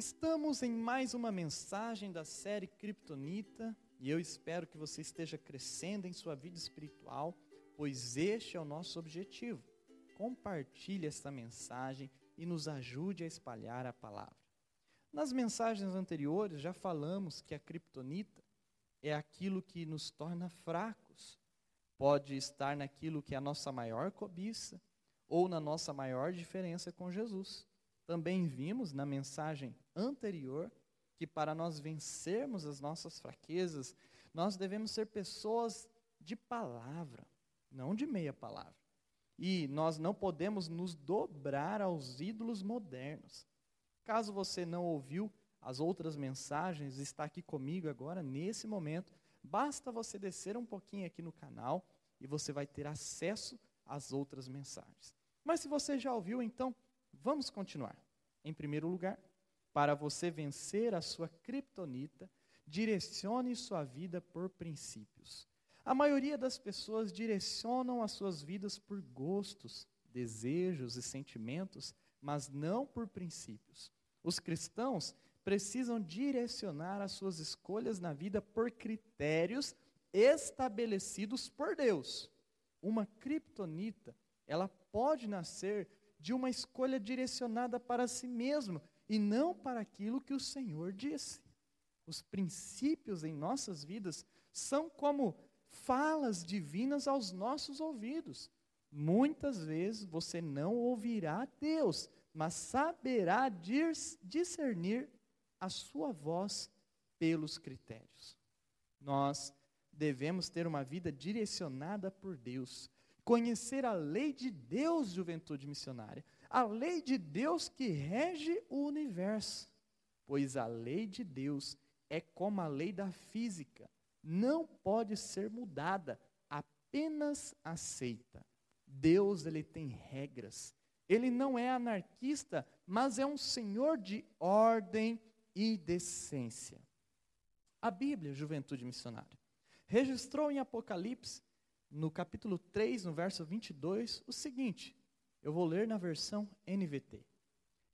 Estamos em mais uma mensagem da série Kryptonita e eu espero que você esteja crescendo em sua vida espiritual, pois este é o nosso objetivo. Compartilhe esta mensagem e nos ajude a espalhar a palavra. Nas mensagens anteriores já falamos que a kryptonita é aquilo que nos torna fracos. Pode estar naquilo que é a nossa maior cobiça ou na nossa maior diferença com Jesus. Também vimos na mensagem anterior que para nós vencermos as nossas fraquezas, nós devemos ser pessoas de palavra, não de meia palavra. E nós não podemos nos dobrar aos ídolos modernos. Caso você não ouviu as outras mensagens, está aqui comigo agora, nesse momento, basta você descer um pouquinho aqui no canal e você vai ter acesso às outras mensagens. Mas se você já ouviu, então, vamos continuar. Em primeiro lugar, para você vencer a sua criptonita, direcione sua vida por princípios. A maioria das pessoas direcionam as suas vidas por gostos, desejos e sentimentos, mas não por princípios. Os cristãos precisam direcionar as suas escolhas na vida por critérios estabelecidos por Deus. Uma criptonita, ela pode nascer de uma escolha direcionada para si mesmo e não para aquilo que o Senhor disse. Os princípios em nossas vidas são como falas divinas aos nossos ouvidos. Muitas vezes você não ouvirá Deus, mas saberá discernir a sua voz pelos critérios. Nós devemos ter uma vida direcionada por Deus, conhecer a lei de Deus, juventude missionária, a lei de Deus que rege o universo, pois a lei de Deus é como a lei da física, não pode ser mudada, apenas aceita. Deus ele tem regras. Ele não é anarquista, mas é um senhor de ordem e decência. A Bíblia, Juventude Missionária, registrou em Apocalipse, no capítulo 3, no verso 22, o seguinte: eu vou ler na versão NVT.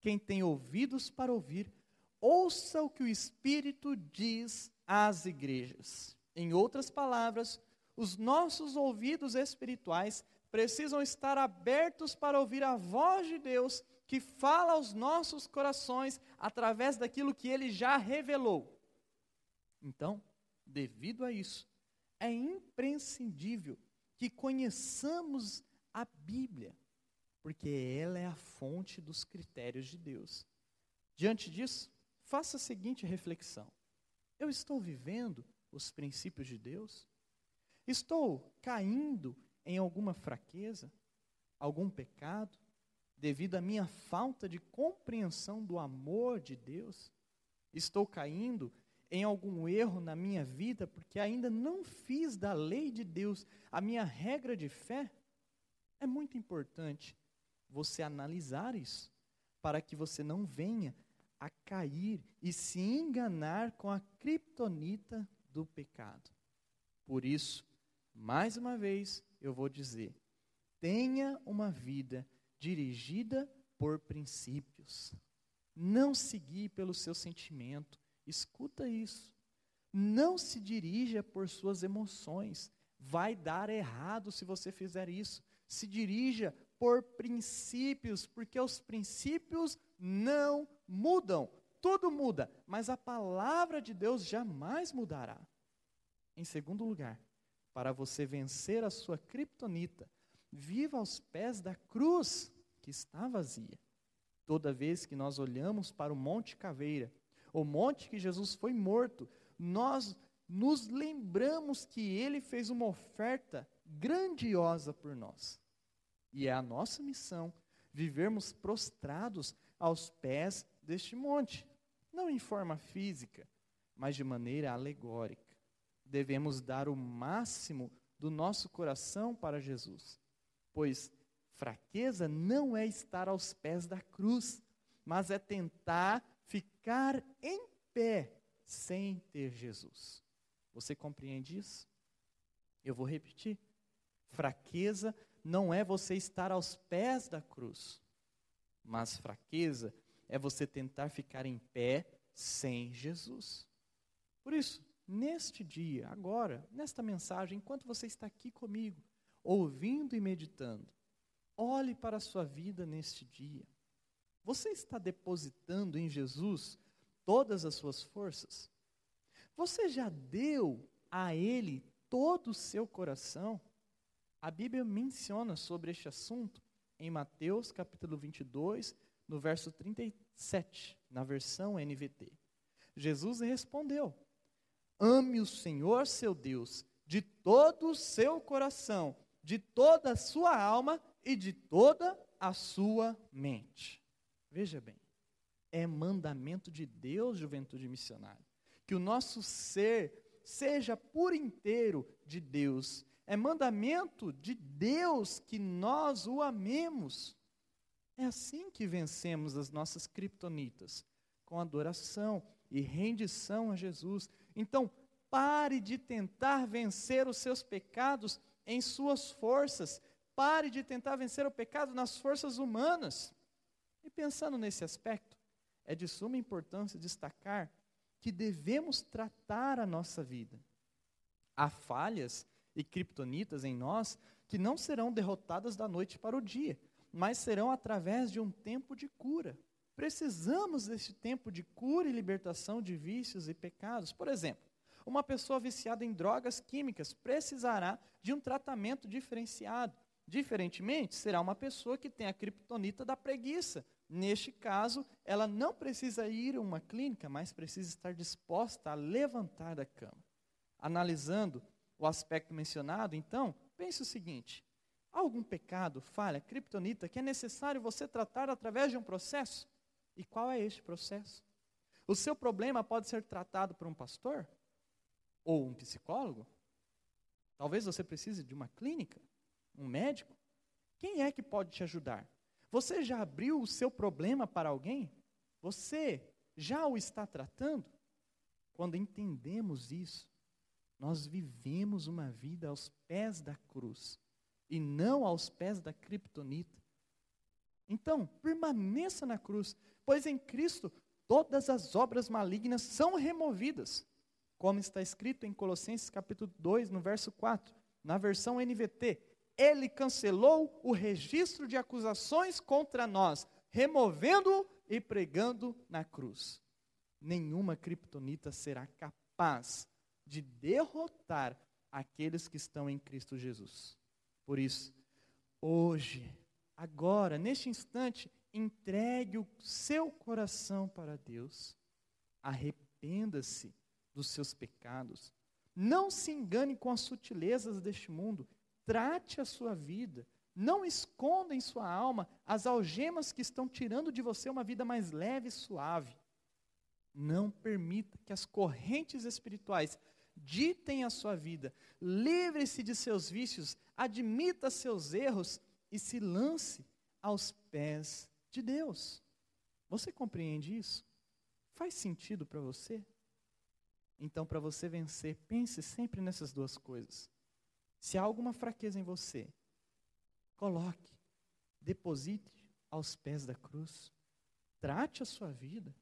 Quem tem ouvidos para ouvir, ouça o que o Espírito diz às igrejas. Em outras palavras, os nossos ouvidos espirituais precisam estar abertos para ouvir a voz de Deus que fala aos nossos corações através daquilo que ele já revelou. Então, devido a isso, é imprescindível que conheçamos a Bíblia, porque ela é a fonte dos critérios de Deus. Diante disso, faça a seguinte reflexão: eu estou vivendo os princípios de Deus? Estou caindo em alguma fraqueza, algum pecado? devido à minha falta de compreensão do amor de Deus? Estou caindo em algum erro na minha vida porque ainda não fiz da lei de Deus a minha regra de fé? É muito importante você analisar isso, para que você não venha a cair e se enganar com a criptonita do pecado. Por isso, mais uma vez, eu vou dizer: tenha uma vida dirigida por princípios. Não seguir pelo seu sentimento. Escuta isso. Não se dirija por suas emoções. Vai dar errado se você fizer isso. Se dirija por princípios, porque os princípios não mudam. Tudo muda, mas a palavra de Deus jamais mudará. Em segundo lugar, para você vencer a sua criptonita, viva aos pés da cruz que está vazia. Toda vez que nós olhamos para o Monte Caveira, o monte que Jesus foi morto, nós nos lembramos que ele fez uma oferta grandiosa por nós. E é a nossa missão vivermos prostrados aos pés deste monte, não em forma física, mas de maneira alegórica. Devemos dar o máximo do nosso coração para Jesus, pois Fraqueza não é estar aos pés da cruz, mas é tentar ficar em pé sem ter Jesus. Você compreende isso? Eu vou repetir. Fraqueza não é você estar aos pés da cruz, mas fraqueza é você tentar ficar em pé sem Jesus. Por isso, neste dia, agora, nesta mensagem, enquanto você está aqui comigo, ouvindo e meditando, olhe para a sua vida neste dia. Você está depositando em Jesus todas as suas forças? Você já deu a Ele todo o seu coração? A Bíblia menciona sobre este assunto em Mateus capítulo 22, no verso 37, na versão NVT. Jesus respondeu: Ame o Senhor seu Deus de todo o seu coração, de toda a sua alma e de toda a sua mente. Veja bem, é mandamento de Deus, juventude missionária, que o nosso ser seja por inteiro de Deus é mandamento de Deus que nós o amemos. É assim que vencemos as nossas criptonitas, com adoração e rendição a Jesus. Então, pare de tentar vencer os seus pecados em suas forças. Pare de tentar vencer o pecado nas forças humanas. E pensando nesse aspecto, é de suma importância destacar que devemos tratar a nossa vida. Há falhas e criptonitas em nós que não serão derrotadas da noite para o dia, mas serão através de um tempo de cura. Precisamos desse tempo de cura e libertação de vícios e pecados. Por exemplo, uma pessoa viciada em drogas químicas precisará de um tratamento diferenciado. Diferentemente, será uma pessoa que tem a criptonita da preguiça. Neste caso, ela não precisa ir a uma clínica, mas precisa estar disposta a levantar da cama. Analisando o aspecto mencionado, então, pense o seguinte: há algum pecado, falha, criptonita que é necessário você tratar através de um processo? E qual é este processo? O seu problema pode ser tratado por um pastor? Ou um psicólogo? Talvez você precise de uma clínica? Um médico? Quem é que pode te ajudar? Você já abriu o seu problema para alguém? Você já o está tratando? Quando entendemos isso, nós vivemos uma vida aos pés da cruz e não aos pés da criptonita. Então, permaneça na cruz, pois em Cristo todas as obras malignas são removidas, como está escrito em Colossenses capítulo 2, no verso 4, na versão NVT. Ele cancelou o registro de acusações contra nós, removendo-o e pregando na cruz. Nenhuma criptonita será capaz de derrotar aqueles que estão em Cristo Jesus. Por isso, hoje, agora, neste instante, entregue o seu coração para Deus. Arrependa-se dos seus pecados. Não se engane com as sutilezas deste mundo. Trate a sua vida. Não esconda em sua alma as algemas que estão tirando de você uma vida mais leve e suave. Não permita que as correntes espirituais ditem a sua vida. Livre-se de seus vícios, admita seus erros e se lance aos pés de Deus. Você compreende isso? Faz sentido para você? Então, para você vencer, pense sempre nessas duas coisas. Se há alguma fraqueza em você, coloque, deposite aos pés da cruz. Trate a sua vida.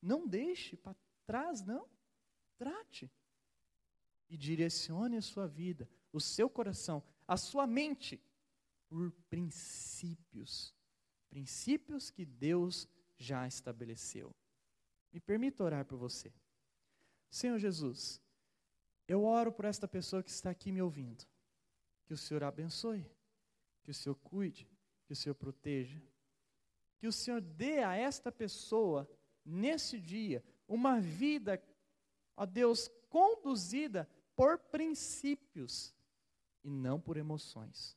Não deixe para trás, não. Trate e direcione a sua vida, o seu coração, a sua mente por princípios. Princípios que Deus já estabeleceu. Me permita orar por você. Senhor Jesus, eu oro por esta pessoa que está aqui me ouvindo. Que o Senhor abençoe, que o Senhor cuide, que o Senhor proteja. Que o Senhor dê a esta pessoa, nesse dia, uma vida, ó Deus, conduzida por princípios e não por emoções.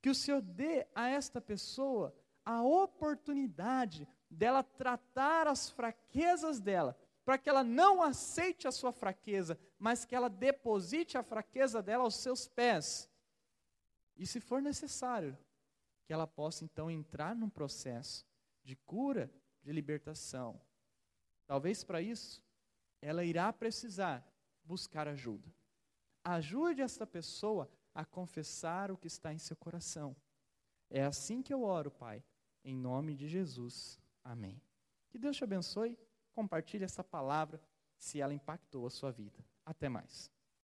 Que o Senhor dê a esta pessoa a oportunidade dela tratar as fraquezas dela, para que ela não aceite a sua fraqueza, mas que ela deposite a fraqueza dela aos seus pés. E se for necessário, que ela possa então entrar num processo de cura, de libertação. Talvez para isso, ela irá precisar buscar ajuda. Ajude esta pessoa a confessar o que está em seu coração. É assim que eu oro, Pai, em nome de Jesus. Amém. Que Deus te abençoe. Compartilhe essa palavra se ela impactou a sua vida. Até mais.